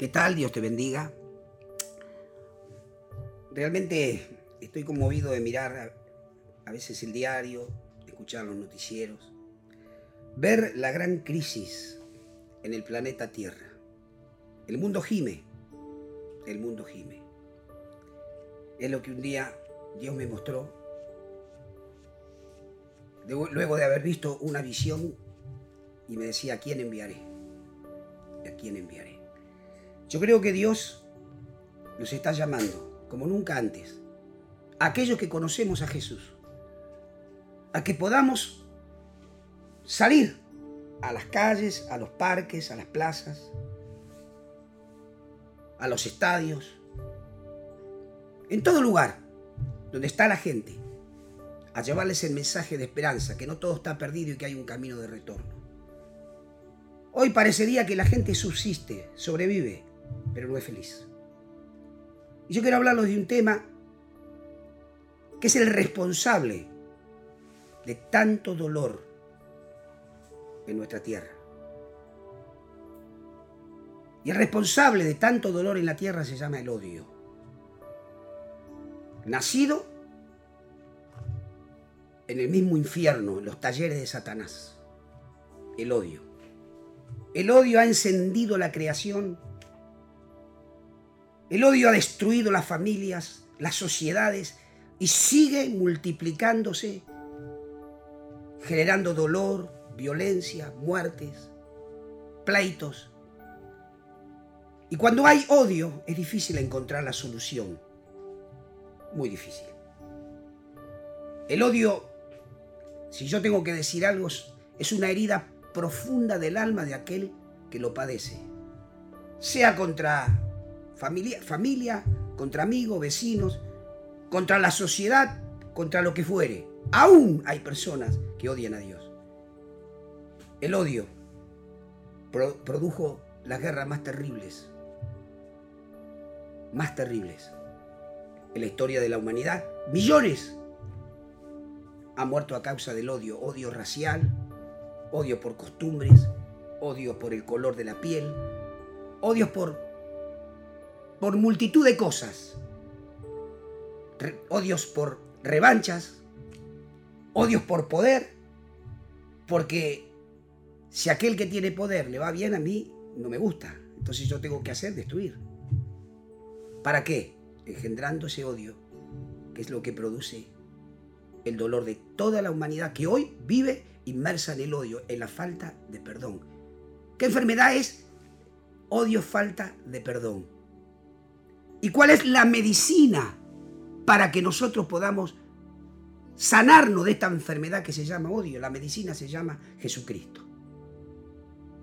¿Qué tal? Dios te bendiga. Realmente estoy conmovido de mirar a, veces el diario, escuchar los noticieros, ver la gran crisis en el planeta Tierra. El mundo gime, el mundo gime. Es lo que un día Dios me mostró, luego de haber visto una visión y me decía, ¿a quién enviaré? ¿A quién enviaré? Yo creo que Dios nos está llamando, como nunca antes, a aquellos que conocemos a Jesús, a que podamos salir a las calles, a los parques, a las plazas, a los estadios, en todo lugar donde está la gente, a llevarles el mensaje de esperanza, que no todo está perdido y que hay un camino de retorno. Hoy parecería que la gente subsiste, sobrevive, pero no es feliz. Y yo quiero hablarles de un tema que es el responsable de tanto dolor en nuestra tierra. Y el responsable de tanto dolor en la tierra se llama el odio. Nacido en el mismo infierno, en los talleres de Satanás. El odio. El odio ha encendido la creación. El odio ha destruido las familias, las sociedades y sigue multiplicándose, generando dolor, violencia, muertes, pleitos. Y cuando hay odio es difícil encontrar la solución. Muy difícil. El odio, si yo tengo que decir algo, es una herida profunda del alma de aquel que lo padece. Sea contra familia, familia contra amigos, vecinos, contra la sociedad, contra lo que fuere. Aún hay personas que odian a Dios. El odio produjo las guerras más terribles, más terribles en la historia de la humanidad. Millones han muerto a causa del odio, odio racial, odio por costumbres, odio por el color de la piel, odio por, por multitud de cosas, odios por revanchas, odios por poder, porque si aquel que tiene poder le va bien a mí, no me gusta. Entonces yo tengo que hacer destruir. ¿Para qué? Engendrando ese odio, que es lo que produce el dolor de toda la humanidad que hoy vive inmersa en el odio, en la falta de perdón. ¿Qué enfermedad es? Odio, falta de perdón. ¿Y cuál es la medicina para que nosotros podamos sanarnos de esta enfermedad que se llama odio? La medicina se llama Jesucristo.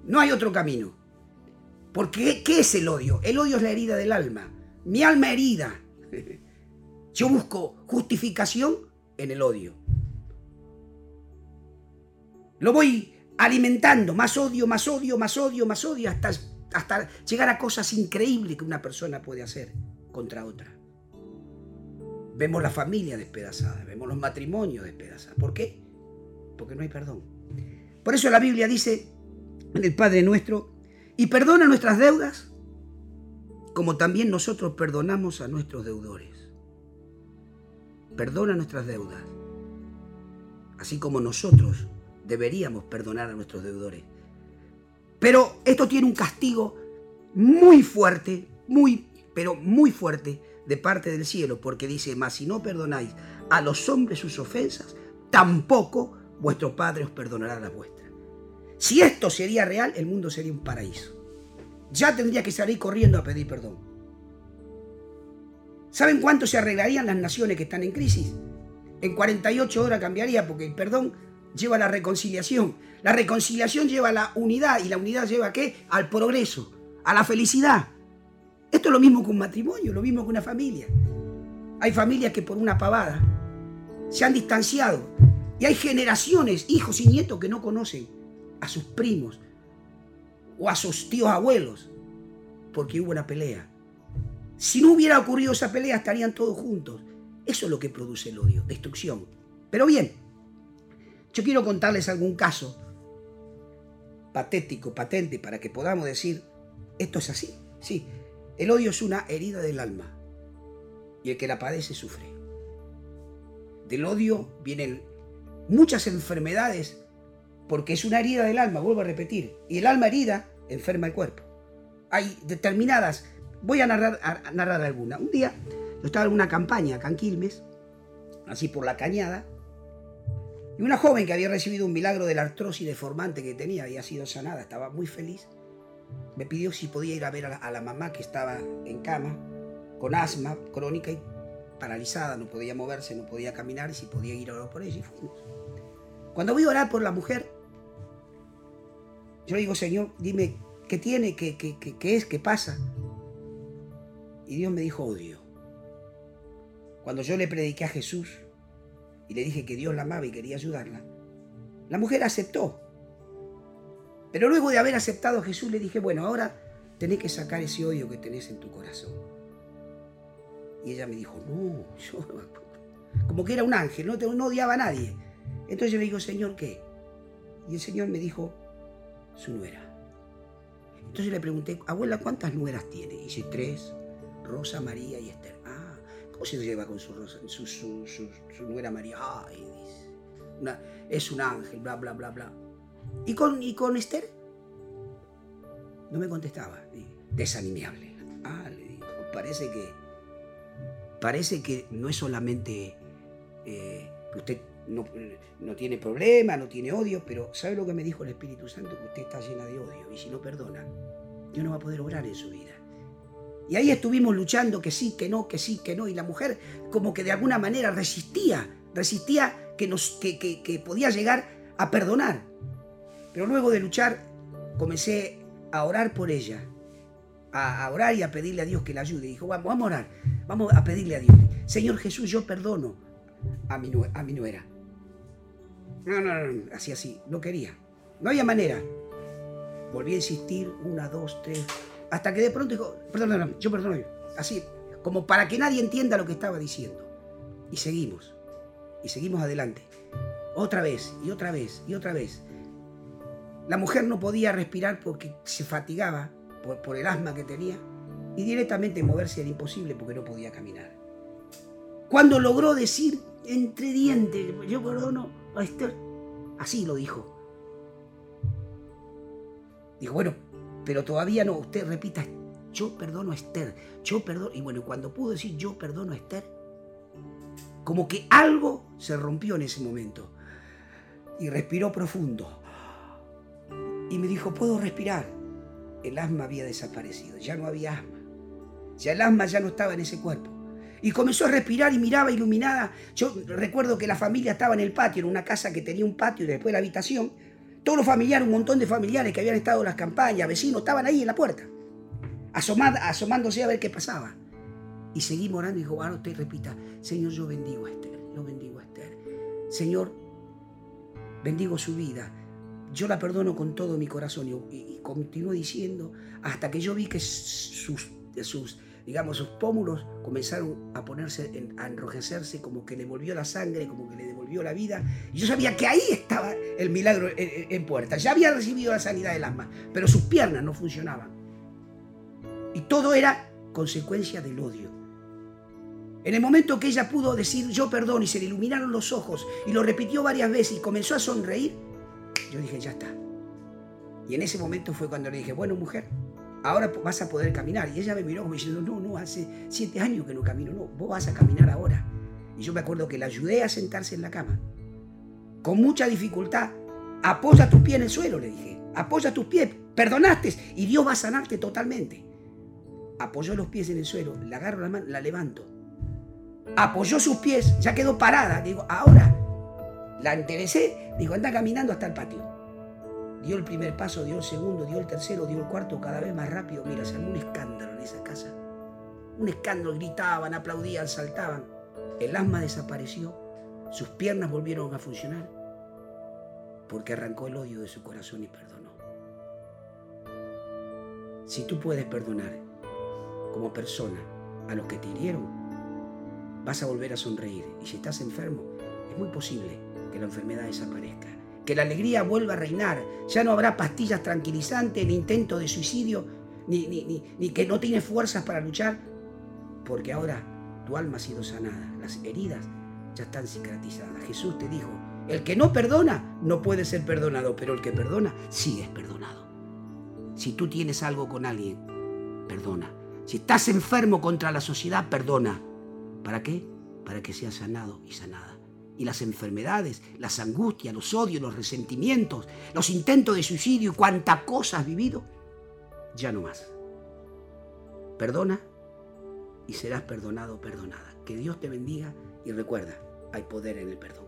No hay otro camino. Porque ¿qué es el odio? El odio es la herida del alma. Mi alma herida. Yo busco justificación en el odio. Lo voy alimentando, más odio, más odio, más odio, más odio, hasta, hasta llegar a cosas increíbles que una persona puede hacer contra otra. Vemos la familia despedazada, vemos los matrimonios despedazados. ¿Por qué? Porque no hay perdón. Por eso la Biblia dice, en el Padre nuestro y perdona nuestras deudas como también nosotros perdonamos a nuestros deudores. Perdona nuestras deudas, así como nosotros deberíamos perdonar a nuestros deudores. Pero esto tiene un castigo muy fuerte, muy, pero muy fuerte de parte del cielo, porque dice, mas si no perdonáis a los hombres sus ofensas, tampoco vuestro Padre os perdonará las vuestras. Si esto sería real, el mundo sería un paraíso. Ya tendría que salir corriendo a pedir perdón. ¿Saben cuánto se arreglarían las naciones que están en crisis? En 48 horas cambiaría porque el perdón lleva a la reconciliación. La reconciliación lleva a la unidad y la unidad lleva a qué? Al progreso, a la felicidad. Esto es lo mismo que un matrimonio, lo mismo que una familia. Hay familias que por una pavada se han distanciado y hay generaciones, hijos y nietos que no conocen a sus primos o a sus tíos abuelos porque hubo una pelea. Si no hubiera ocurrido esa pelea, estarían todos juntos. Eso es lo que produce el odio, destrucción. Pero bien, yo quiero contarles algún caso patético, patente, para que podamos decir, esto es así. sí, el odio es una herida del alma y el que la padece sufre. Del odio vienen muchas enfermedades porque es una herida del alma, vuelvo a repetir, y el alma herida enferma el cuerpo. Hay determinadas, voy a narrar, a narrar alguna. Un día yo estaba en una campaña acá en así por la cañada, y una joven que había recibido un milagro de la artrosis deformante que tenía, había sido sanada, estaba muy feliz, me pidió si podía ir a ver a la, mamá que estaba en cama, con asma crónica y paralizada, no podía moverse, no podía caminar, y si podía ir a orar por ella, y. Cuando voy a orar por la mujer, yo le digo, Señor, dime, ¿qué tiene? ¿Qué, qué, qué es? ¿Qué pasa? Y Dios me dijo, odio. Cuando yo le prediqué a Jesús y le dije que Dios la amaba y quería ayudarla, la mujer aceptó. Pero luego de haber aceptado a Jesús le dije, bueno, ahora tenés que sacar ese odio que tenés en tu corazón. Y ella me dijo, no, yo como que era un ángel, no, no odiaba a nadie. Entonces yo le digo, Señor, ¿qué? Y el Señor me dijo, su nuera. Entonces le pregunté, abuela, ¿cuántas nueras tiene? Y dice, tres, Rosa, María y Esther. ¿Cómo se lleva con su, su, su, su, nuera María? Es un ángel, bla, bla, bla, bla. ¿Y con, ¿Y con Esther? No me contestaba, desanimable. Ah, le digo, parece que, parece que no es solamente eh, que usted no, no, tiene problema, no tiene odio, pero ¿sabe lo que me dijo el Espíritu Santo? Que usted está llena de odio y si no perdona, Dios no va a poder obrar en su vida. Y ahí estuvimos luchando que sí, que no, que sí, que no, y la mujer como que de alguna manera resistía, resistía que, nos, que, que, podía llegar a perdonar. Pero luego de luchar comencé a orar por ella, a, orar y a pedirle a Dios que la ayude. Dijo, vamos, vamos a orar, vamos a pedirle a Dios. Señor Jesús, yo perdono a mi, a mi nuera. No, no, no, así, así, no quería. No había manera. Volví a insistir, una, dos, tres, hasta que de pronto dijo, perdón, no, yo perdono, así, como para que nadie entienda lo que estaba diciendo. Y seguimos, y seguimos adelante. Otra vez, y otra vez, y otra vez. La mujer no podía respirar porque se fatigaba por, por el asma que tenía y directamente moverse era imposible porque no podía caminar. Cuando logró decir entre dientes, yo perdono a Esther, así lo dijo. Dijo, bueno, pero todavía no, usted repita, yo perdono a Esther, yo perdono, y bueno, cuando pudo decir yo perdono a Esther, como que algo se rompió en ese momento. Y respiró profundo. Y me dijo, puedo respirar. El asma había desaparecido, ya no había asma. Ya el asma ya no estaba en ese cuerpo. Y comenzó a respirar y miraba iluminada. Yo recuerdo que la familia estaba en el patio, en una casa que tenía un patio y después la habitación. Todos los familiares, un montón de familiares que habían estado en las campañas, vecinos, estaban ahí en la puerta, asomándose a ver qué pasaba. Y seguí orando y dijo, ahora usted repita, Señor, yo bendigo a Esther, yo bendigo a Esther. Señor, bendigo su vida. Yo la perdono con todo mi corazón. Y, y, continuó diciendo hasta que yo vi que sus digamos, sus pómulos comenzaron a ponerse, a enrojecerse, como que le volvió la sangre, como que le devolvió la vida. Y yo sabía que ahí estaba el milagro en, puerta. Ya había recibido la sanidad del asma, pero sus piernas no funcionaban. Y todo era consecuencia del odio. En el momento que ella pudo decir yo perdón y se le iluminaron los ojos y lo repitió varias veces y comenzó a sonreír, yo dije, ya está. Y en ese momento fue cuando le dije, bueno mujer, ahora vas a poder caminar. Y ella me miró como diciendo, no, no, hace siete años que no camino, no, vos vas a caminar ahora. Y yo me acuerdo que la ayudé a sentarse en la cama. Con mucha dificultad, apoya tus pies en el suelo, le dije. Apoya tus pies, perdonaste y Dios va a sanarte totalmente. Apoyó los pies en el suelo, le agarro la mano, la levanto. Apoyó sus pies, ya quedó parada. Digo, ahora la enterecé, digo, anda caminando hasta el patio. Dio el primer paso, dio el segundo, dio el tercero, dio el cuarto, cada vez más rápido. Mira, se un escándalo en esa casa. Un escándalo, gritaban, aplaudían, saltaban. El asma desapareció, sus piernas volvieron a funcionar, porque arrancó el odio de su corazón y perdonó. Si tú puedes perdonar como persona a los que te hirieron, vas a volver a sonreír. Y si estás enfermo, es muy posible que la enfermedad desaparezca que la alegría vuelva a reinar. Ya no habrá pastillas tranquilizantes, el intento de suicidio ni, ni, ni que no tienes fuerzas para luchar, porque ahora tu alma ha sido sanada, las heridas ya están cicatrizadas. Jesús te dijo, el que no perdona no puede ser perdonado, pero el que perdona sí es perdonado. Si tú tienes algo con alguien, perdona. Si estás enfermo contra la sociedad, perdona. ¿Para qué? Para que seas sanado y sanada. Y las enfermedades, las angustias, los odios, los resentimientos, los intentos de suicidio y cuánta cosa has vivido, ya no más. Perdona y serás perdonado o perdonada. Que Dios te bendiga y recuerda, hay poder en el perdón.